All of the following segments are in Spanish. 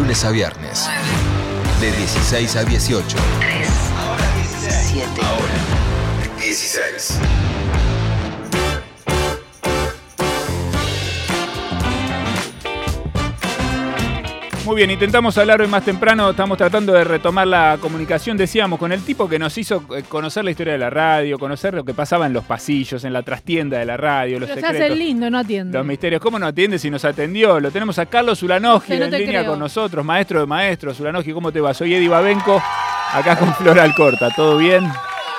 lunes a viernes. De 16 a 18. 3. Ahora 16. 7. Ahora 16. Muy bien, intentamos hablar hoy más temprano, estamos tratando de retomar la comunicación, decíamos, con el tipo que nos hizo eh, conocer la historia de la radio, conocer lo que pasaba en los pasillos, en la trastienda de la radio, los Pero secretos. se hace lindo, no atiende. Los misterios, ¿cómo no atiende si nos atendió? Lo tenemos a Carlos Ulanogi Que no en línea creo. con nosotros, maestro de maestros. Ulanogi, ¿cómo te va? Soy Eddie Babenco, acá con Flora Alcorta, ¿todo bien?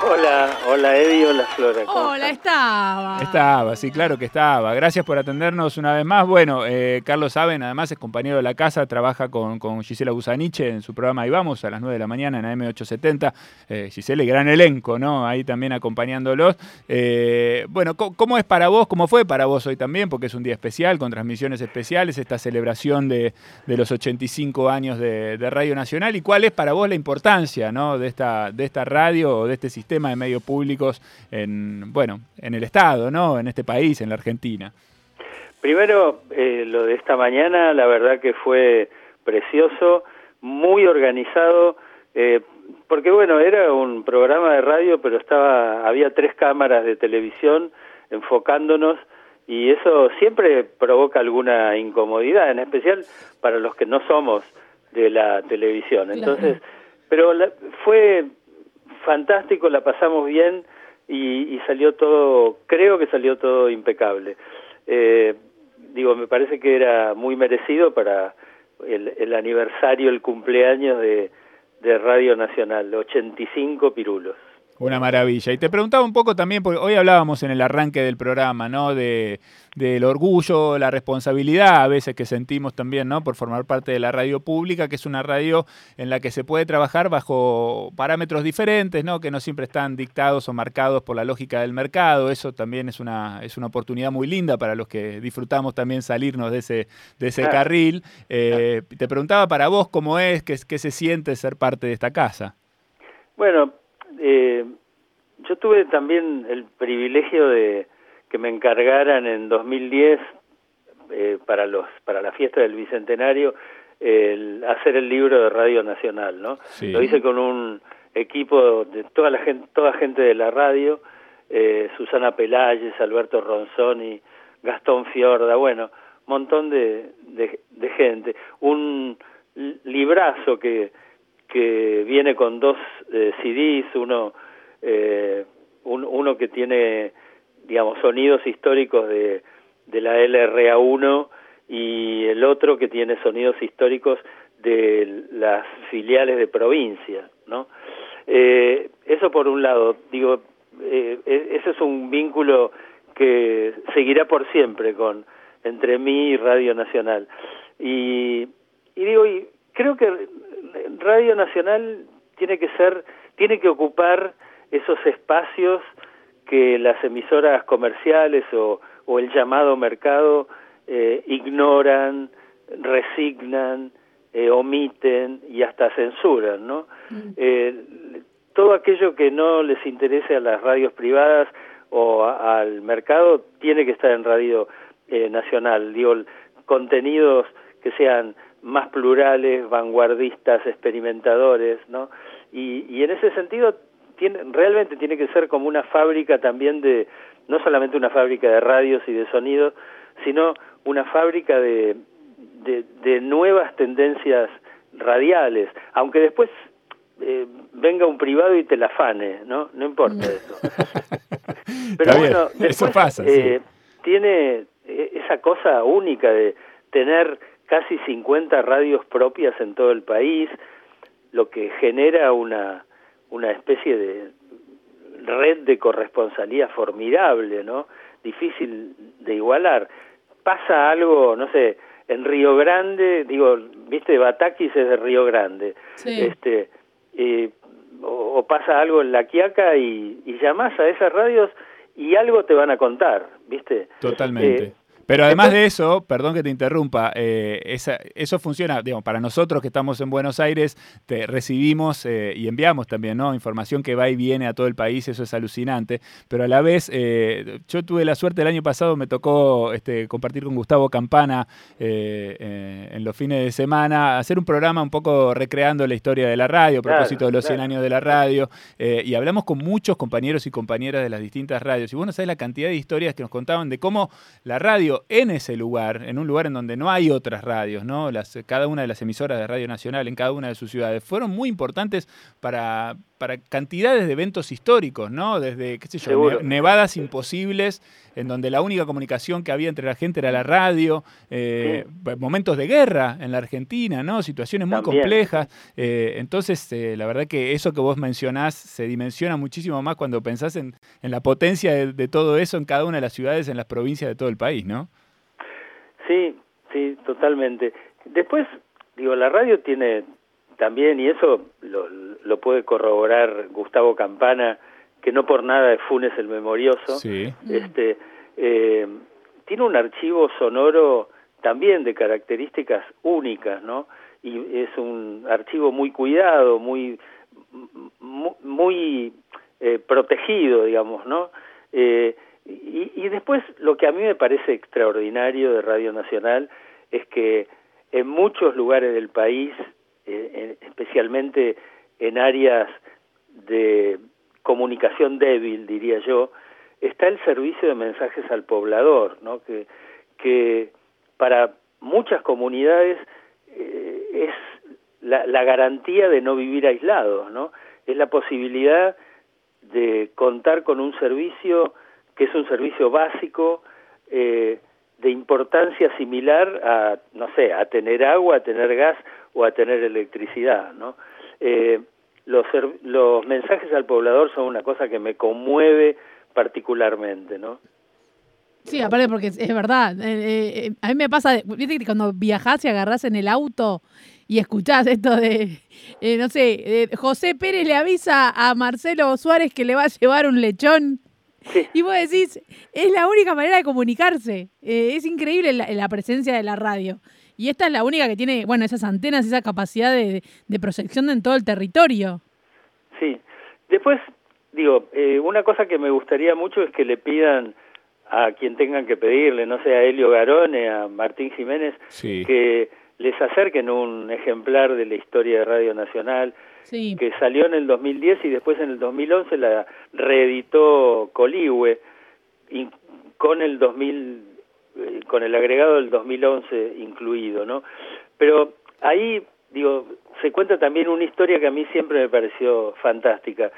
Hola, hola Eddie, hola Flora. ¿cómo Hola, están? estaba. Estaba, sí, claro que estaba. Gracias por atendernos una vez más. Bueno, eh, Carlos Saben, además es compañero de la casa, trabaja con, con Gisela Busaniche en su programa Ahí Vamos a las 9 de la mañana en AM870. Eh, Gisela, y gran elenco, ¿no? Ahí también acompañándolos. Eh, bueno, ¿cómo es para vos? ¿Cómo fue para vos hoy también? Porque es un día especial, con transmisiones especiales, esta celebración de, de los 85 años de, de Radio Nacional. ¿Y cuál es para vos la importancia, ¿no? de, esta, de esta radio o de este sistema de medios públicos en, bueno, en el Estado, ¿no? En este país, en la Argentina. Primero, eh, lo de esta mañana, la verdad que fue precioso, muy organizado, eh, porque bueno, era un programa de radio, pero estaba, había tres cámaras de televisión enfocándonos y eso siempre provoca alguna incomodidad, en especial para los que no somos de la televisión. Entonces, pero la- fue fantástico, la pasamos bien y, y salió todo, creo que salió todo impecable. Eh, digo, me parece que era muy merecido para el, el aniversario, el cumpleaños de, de Radio Nacional, 85 pirulos. Una maravilla. Y te preguntaba un poco también, porque hoy hablábamos en el arranque del programa, ¿no? De, del orgullo, la responsabilidad a veces que sentimos también, ¿no? Por formar parte de la radio pública, que es una radio en la que se puede trabajar bajo parámetros diferentes, ¿no? Que no siempre están dictados o marcados por la lógica del mercado. Eso también es una, es una oportunidad muy linda para los que disfrutamos también salirnos de ese, de ese Claro. carril. Eh, Te preguntaba para vos cómo es, qué, qué se siente ser parte de esta casa. Bueno, eh, yo tuve también el privilegio de que me encargaran en 2010 eh, para los para la fiesta del bicentenario el hacer el libro de Radio Nacional, ¿no? Sí. Lo hice con un equipo de toda la gente toda gente de la radio, eh, Susana Pelayes, Alberto Ronzoni, Gastón Fiorda, bueno, montón de, de, de gente, un li- librazo que que viene con dos eh, CDs, uno eh, un- uno que tiene digamos sonidos históricos de, de la LRA1 y el otro que tiene sonidos históricos de las filiales de provincia, ¿no? Eh, eso por un lado, digo, eh, e- ese es un vínculo que seguirá por siempre con entre mí y Radio Nacional. Y, y digo, y creo que Radio Nacional tiene que ser, tiene que ocupar esos espacios que las emisoras comerciales o, o el llamado mercado eh, ignoran, resignan, eh, omiten y hasta censuran, ¿no? Eh, todo aquello que no les interese a las radios privadas o a- al mercado tiene que estar en radio eh, nacional. Digo, contenidos que sean más plurales, vanguardistas, experimentadores, ¿no? Y, y en ese sentido tiene, realmente tiene que ser como una fábrica también de, no solamente una fábrica de radios y de sonidos, sino una fábrica de, de, de nuevas tendencias radiales, aunque después eh, venga un privado y te la afane, ¿no? No importa eso. Pero Está bueno, eso pasa, eh, sí. tiene eh, esa cosa única de tener casi 50 radios propias en todo el país, lo que genera una, una especie de red de corresponsalía formidable, ¿no? Difícil de igualar. Pasa algo, no sé, en Río Grande, digo, viste, Batakis es de Río Grande, Sí. este, eh, o, o pasa algo en La Quiaca y, y llamás a esas radios y algo te van a contar, viste. Totalmente. Eh, Pero además de eso, perdón que te interrumpa, eh, eso funciona, digamos, para nosotros que estamos en Buenos Aires, te recibimos eh, y enviamos también, ¿no? Información que va y viene a todo el país, eso es alucinante. Pero a la vez, eh, yo tuve la suerte el año pasado, me tocó este, compartir con Gustavo Campana en los fines de semana, hacer un programa un poco recreando la historia de la radio, a propósito de los 100 años de la radio, y hablamos con muchos compañeros y compañeras de las distintas radios. Y bueno, sabes la cantidad de historias que nos contaban de cómo la radio en ese lugar, en un lugar en donde no hay otras radios, ¿no? Las, cada una de las emisoras de Radio Nacional en cada una de sus ciudades, fueron muy importantes para, para cantidades de eventos históricos, ¿no? Desde, qué sé yo, nevadas imposibles, en donde la única comunicación que había entre la gente era la radio, eh, momentos de guerra en la Argentina, ¿no? Situaciones muy complejas. Eh, entonces, eh, la verdad que eso que vos mencionás se dimensiona muchísimo más cuando pensás en, la potencia de, todo eso en cada una de las ciudades, en las provincias de todo el país, ¿no? Sí, sí, totalmente. Después, digo, la radio tiene también, y eso lo, lo puede corroborar Gustavo Campana, que no por nada de Funes el Memorioso, este, eh, tiene un archivo sonoro también de características únicas, ¿no? Y es un archivo muy cuidado, muy, muy eh, protegido, digamos, ¿no? Eh, y, y después lo que a mí me parece extraordinario de Radio Nacional es que en muchos lugares del país eh, especialmente en áreas de comunicación débil, diría yo, está el servicio de mensajes al poblador, ¿no? que, para muchas comunidades eh, es la, la, garantía de no vivir aislados, ¿no? es la posibilidad de contar con un servicio que es un servicio básico eh, de importancia similar a, no sé, a tener agua, a tener gas o a tener electricidad, ¿no? Eh, los, mensajes al poblador son una cosa que me conmueve particularmente, ¿no? Sí, aparte porque es verdad. Eh, eh, a mí me pasa, viste que cuando viajás y agarrás en el auto y escuchás esto de, no sé, José Pérez le avisa a Marcelo Suárez que le va a llevar un lechón. Y vos decís, es la única manera de comunicarse. es increíble la, presencia de la radio. Y esta es la única que tiene, bueno, esas antenas, esa capacidad de, de proyección en todo el territorio. Sí. Después, digo, eh, una cosa que me gustaría mucho es que le pidan a quien tengan que pedirle, no sé, a Helio Garone, a Martín Jiménez, que les acerquen un ejemplar de la historia de Radio Nacional, que salió en el 2010 y después en el 2011 la reeditó Coligüe, con el 2000 eh, con el agregado del 2011 incluido, ¿no? Pero ahí, digo, se cuenta también una historia que a mí siempre me pareció fantástica.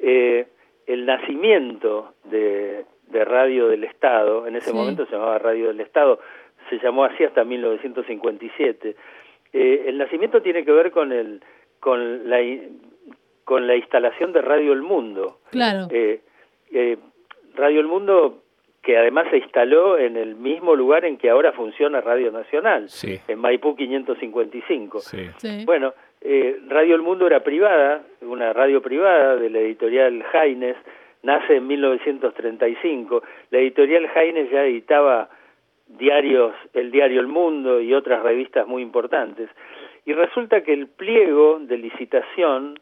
Eh, el nacimiento de, de Radio del Estado, en ese momento se llamaba Radio del Estado, se llamó así hasta 1957. Eh, el nacimiento tiene que ver con el con la con la instalación de Radio El Mundo. Claro. Eh, eh, Radio El Mundo que además se instaló en el mismo lugar en que ahora funciona Radio Nacional, en Maipú 555. Bueno, eh, Radio El Mundo era privada, una radio privada de la editorial Jaines, nace en 1935. La editorial Jaines ya editaba diarios, el diario El Mundo y otras revistas muy importantes. Y resulta que el pliego de licitación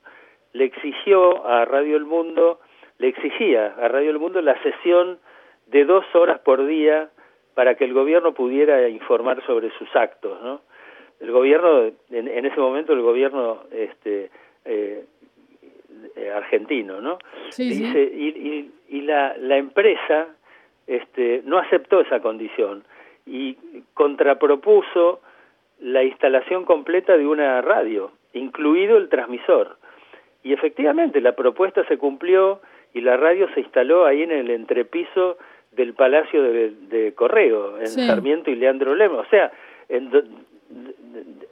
le exigió a Radio El Mundo, le exigía a Radio El Mundo la sesión de dos horas por día para que el gobierno pudiera informar sobre sus actos, ¿no? El gobierno, en, ese momento el gobierno este, eh, argentino, ¿no? Dice, Y, y, la, la empresa este, no aceptó esa condición y contrapropuso la instalación completa de una radio, incluido el transmisor. Y efectivamente la propuesta se cumplió y la radio se instaló ahí en el entrepiso del Palacio de, Correo, en Sarmiento y Leandro Lemos. O sea, en,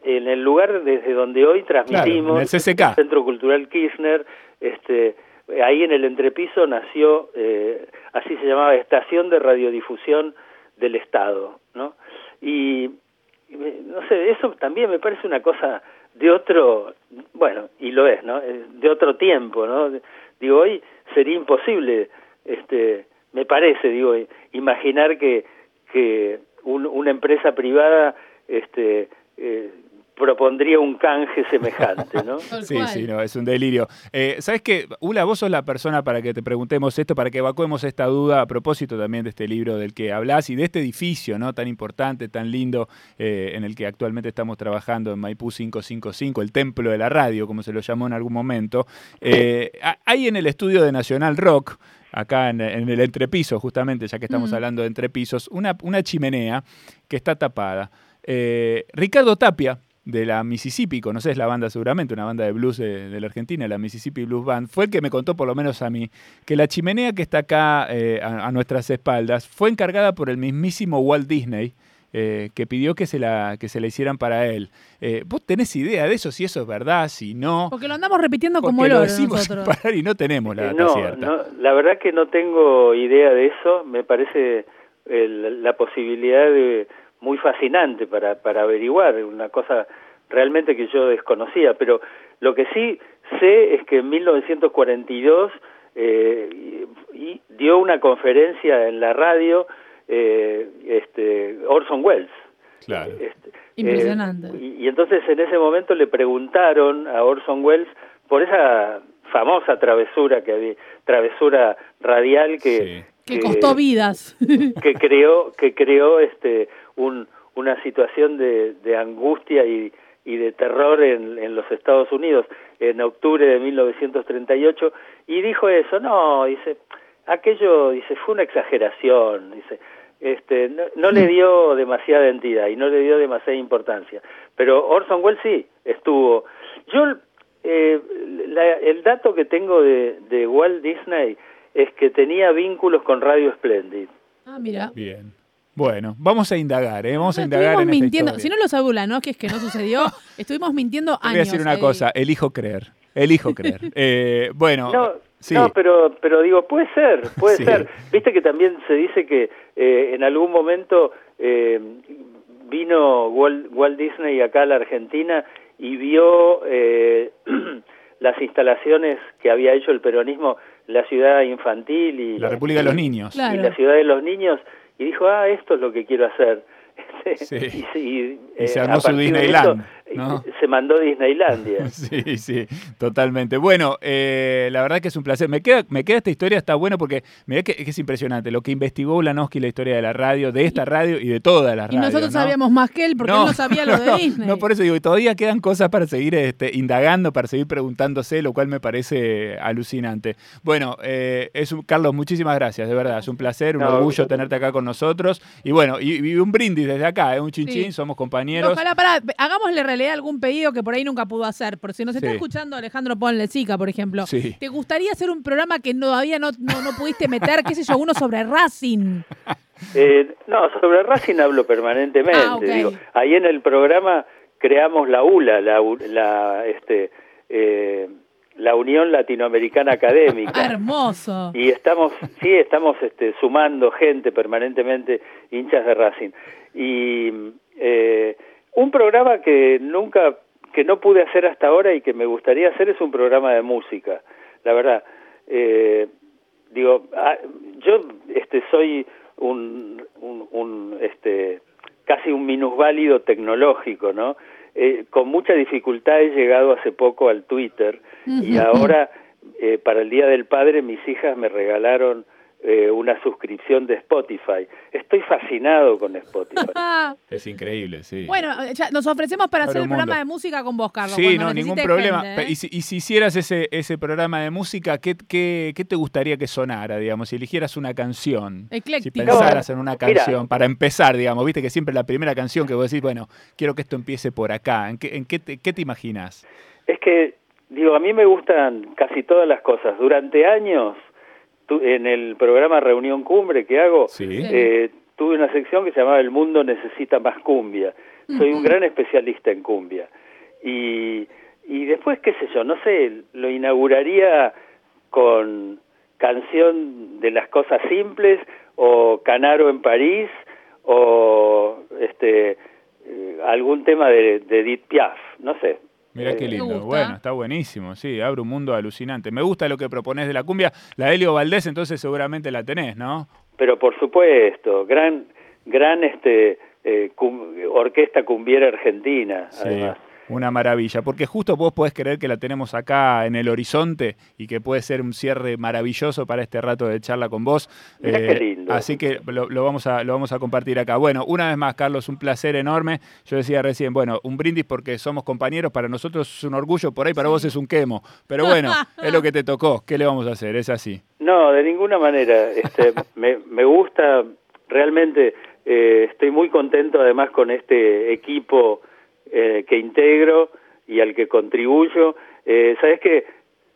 en, el lugar desde donde hoy transmitimos, el, Centro Cultural Kirchner, este, ahí en el entrepiso nació, eh, así se llamaba, Estación de Radiodifusión del Estado, ¿no? Y, no sé, eso también me parece una cosa de otro, bueno, y lo es, ¿no? De otro tiempo, ¿no? Digo, hoy sería imposible este me parece, digo, imaginar que, que un- una empresa privada este, eh, propondría un canje semejante, ¿no? Sí, cual. sí, no, es un delirio. Eh, ¿Sabes qué? Ula, vos sos la persona para que te preguntemos esto, para que evacuemos esta duda a propósito también de este libro del que hablas y de este edificio, ¿no? Tan importante, tan lindo, eh, en el que actualmente estamos trabajando en Maipú 555, el templo de la radio, como se lo llamó en algún momento. Eh, ha- hay en el estudio de Nacional Rock, acá en, en el entrepiso, justamente, ya que estamos Mm. hablando de entrepisos, una, una chimenea que está tapada. Eh, Ricardo Tapia, de la Mississippi, conoces la banda seguramente, una banda de blues de, de la Argentina, la Mississippi Blues Band, fue el que me contó, por lo menos a mí, que la chimenea que está acá eh, a, a nuestras espaldas fue encargada por el mismísimo Walt Disney, eh, que pidió que se, la, que se la hicieran para él. Eh, ¿Vos tenés idea de eso? Si eso es verdad, si no. Porque lo andamos repitiendo como lo decimos sin nosotros. parar y no tenemos la Eh, data no, cierta. no, la verdad que no tengo idea de eso. Me parece el- la posibilidad de muy fascinante para, para averiguar, una cosa realmente que yo desconocía. Pero lo que sí sé es que en 1942 eh, y- y dio una conferencia en la radio eh, este, Orson Welles. Claro. Este, Impresionante. eh, y, y entonces en ese momento le preguntaron a Orson Welles por esa famosa travesura que había, travesura radial que, Sí. Que costó vidas. que creó que creó este un, una situación de, de angustia y, y de terror en, en los Estados Unidos en octubre de 1938 y dijo eso no dice aquello dice fue una exageración dice este no, no le dio demasiada entidad y no le dio demasiada importancia pero Orson Welles sí estuvo yo eh, la- el dato que tengo de, de Walt Disney es que tenía vínculos con Radio Splendid ah, mira. Bien. Bueno, vamos a indagar, ¿eh? Vamos a indagar estuvimos en esta mintiendo. Si no lo sabe Ula, ¿no? Que es que no sucedió. Estuvimos mintiendo años. voy a decir una eh. cosa, elijo creer, elijo creer. Eh, bueno, No, sí, no, pero, pero digo, puede ser, puede Sí. ser. Viste que también se dice que eh, en algún momento eh, vino Walt, Walt Disney acá a la Argentina y vio eh, las instalaciones que había hecho el peronismo, la ciudad infantil y la República de los Niños. Claro. y la ciudad de los niños y dijo, ah, esto es lo que quiero hacer. Sí. y, se- y, Y se eh, armó su Disneyland. Se mandó Disneylandia. Sí, sí, totalmente. Bueno, eh, la verdad que es un placer. Me queda, me queda esta historia, está bueno porque mirá que, que es impresionante lo que investigó Ulanowski, la historia de la radio, de esta radio y de todas las Y radios. nosotros ¿no? sabíamos más que él porque él no sabía lo de Disney. No, por eso digo, y todavía quedan cosas para seguir este, indagando, para seguir preguntándose, lo cual me parece alucinante. Bueno, eh, es un- Carlos, muchísimas gracias, de verdad, es un placer, un No, orgullo tenerte acá con nosotros. Y bueno, y, y un brindis desde acá, ¿eh? un chinchín, Sí. somos compañeros. Ojalá, pará, hagámosle realidad algún pedido que por ahí nunca pudo hacer. Por si nos está Sí. escuchando Alejandro Ponle Sica, por ejemplo. Sí. ¿Te gustaría hacer un programa que todavía no, no, no pudiste meter, qué sé yo, uno sobre Racing? Eh, no, sobre Racing hablo permanentemente. Ah. Digo, ahí en el programa creamos la ULA, la, U- la, este, eh, la Unión Latinoamericana Académica. Hermoso. y estamos, sí, estamos este, sumando gente permanentemente, hinchas de Racing. Y eh, un programa que nunca, que no pude hacer hasta ahora y que me gustaría hacer es un programa de música, la verdad. Eh, digo, ah, yo este, soy un, un, un, este, casi un minusválido tecnológico, ¿no? Eh, con mucha dificultad he llegado hace poco al Twitter y ahora eh, para el Día del Padre mis hijas me regalaron eh, una suscripción de Spotify. Estoy fascinado con Spotify. Es increíble, sí. bueno, ya nos ofrecemos para Abre hacer el mundo. programa de música con vos, Carlos. Sí, no, ningún problema. gente, ¿eh? Y, si, y si hicieras ese, ese programa de música, ¿qué, qué, qué te gustaría que sonara, digamos? Si eligieras una canción. Ecléctico. Si pensaras No, en una mira. canción, para empezar, digamos, viste que siempre la primera canción que vos decís, bueno, quiero que esto empiece por acá. ¿En qué, en qué, te, qué te imaginas? Es que, digo, a mí me gustan casi todas las cosas. Durante años, tu- en el programa Reunión Cumbre que hago, Sí. eh, tuve una sección que se llamaba El mundo necesita más cumbia. Soy un gran especialista en cumbia. Y, y después, qué sé yo, no sé, lo inauguraría con canción de las cosas simples o Canaro en París o este eh, algún tema de, de Edith Piaf, no sé. Mirá qué Eh, lindo. Bueno, está buenísimo, sí, abre un mundo alucinante. Me gusta lo que propones de la cumbia. La Helio Valdés, entonces seguramente la tenés, ¿no? Pero por supuesto, gran gran este eh, cum- orquesta cumbiera argentina, Sí, además. Una maravilla, porque justo vos podés creer que la tenemos acá en el horizonte y que puede ser un cierre maravilloso para este rato de charla con vos. Eh, qué lindo. Así que lo, lo vamos a, lo vamos a compartir acá. Bueno, una vez más, Carlos, un placer enorme. Yo decía recién, bueno, un brindis porque somos compañeros, para nosotros es un orgullo, por ahí para vos es un quemo. Pero bueno, es lo que te tocó. ¿Qué le vamos a hacer? Es así. No, de ninguna manera. Este, me, me gusta realmente. eh, estoy muy contento además con este equipo eh, que integro y al que contribuyo. Eh, Sabes que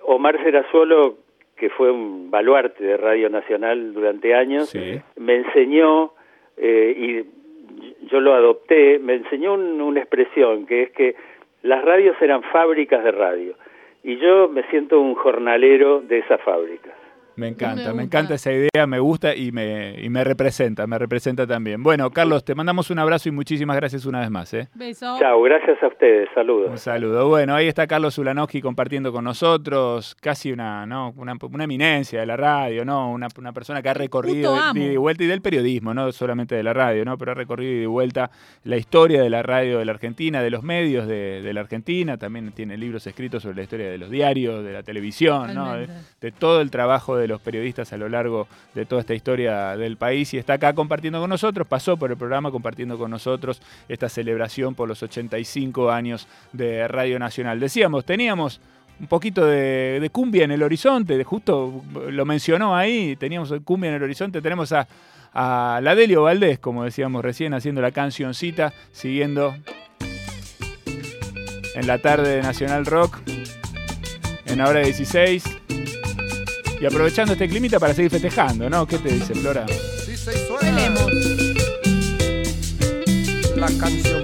Omar Serazuolo, que fue un baluarte de Radio Nacional durante años, Sí. me enseñó eh, y yo lo adopté. Me enseñó un- una expresión que es que las radios eran fábricas de radio y yo me siento un jornalero de esas fábricas. Me encanta, me, encanta esa idea, me gusta y me, y me representa, me representa también. Bueno, Carlos, te mandamos un abrazo y muchísimas gracias una vez más. ¿eh? Beso. Chao, gracias a ustedes, Un saludos. saludo. Bueno, ahí está Carlos Ulanowski compartiendo con nosotros, casi una, ¿no? una, una eminencia de la radio, ¿no? Una, una persona que ha recorrido de, de ida y vuelta y del periodismo, no solamente de la radio, ¿no? Pero ha recorrido de ida y vuelta la historia de la radio de la Argentina, de los medios de, de la Argentina, también tiene libros escritos sobre la historia de los diarios, de la televisión, ¿no? De, de todo el trabajo de los periodistas a lo largo de toda esta historia del país y está acá compartiendo con nosotros, pasó por el programa compartiendo con nosotros esta celebración por los 85 años de Radio Nacional. Decíamos, teníamos un poquito de, de cumbia en el horizonte, de justo lo mencionó ahí, teníamos cumbia en el horizonte, tenemos a, a la Delio Valdés, como decíamos recién, haciendo la cancioncita, siguiendo en la tarde de Nacional Rock, en la hora 16. Y aprovechando este climita para seguir festejando, ¿no? ¿Qué te dice, Flora? Sí se suena la cancioncita.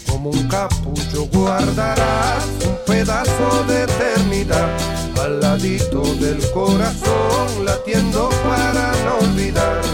Como un capullo guardarás un pedazo de eternidad al ladito del corazón, latiendo para no olvidar.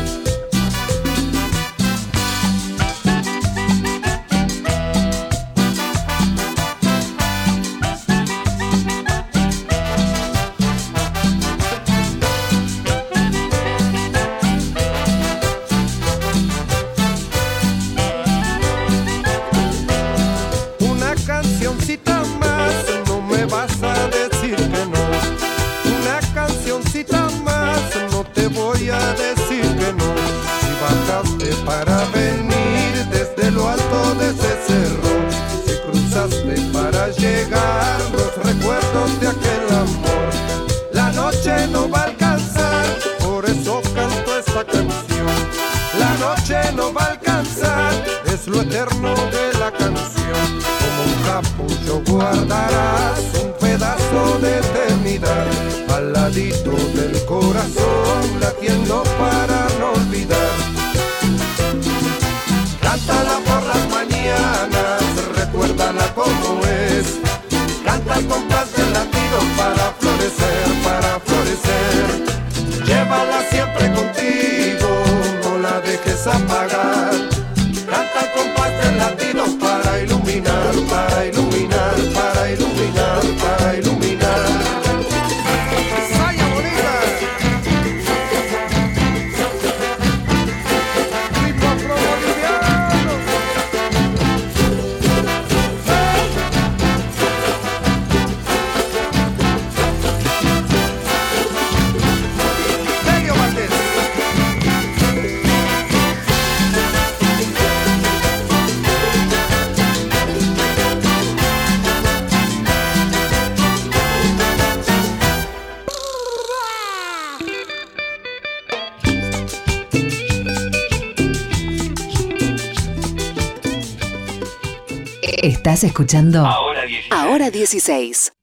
De eternidad al ladito del corazón, latiendo para no olvidar. Cántala por las mañanas, Estás escuchando Ahora 16. Ahora 16.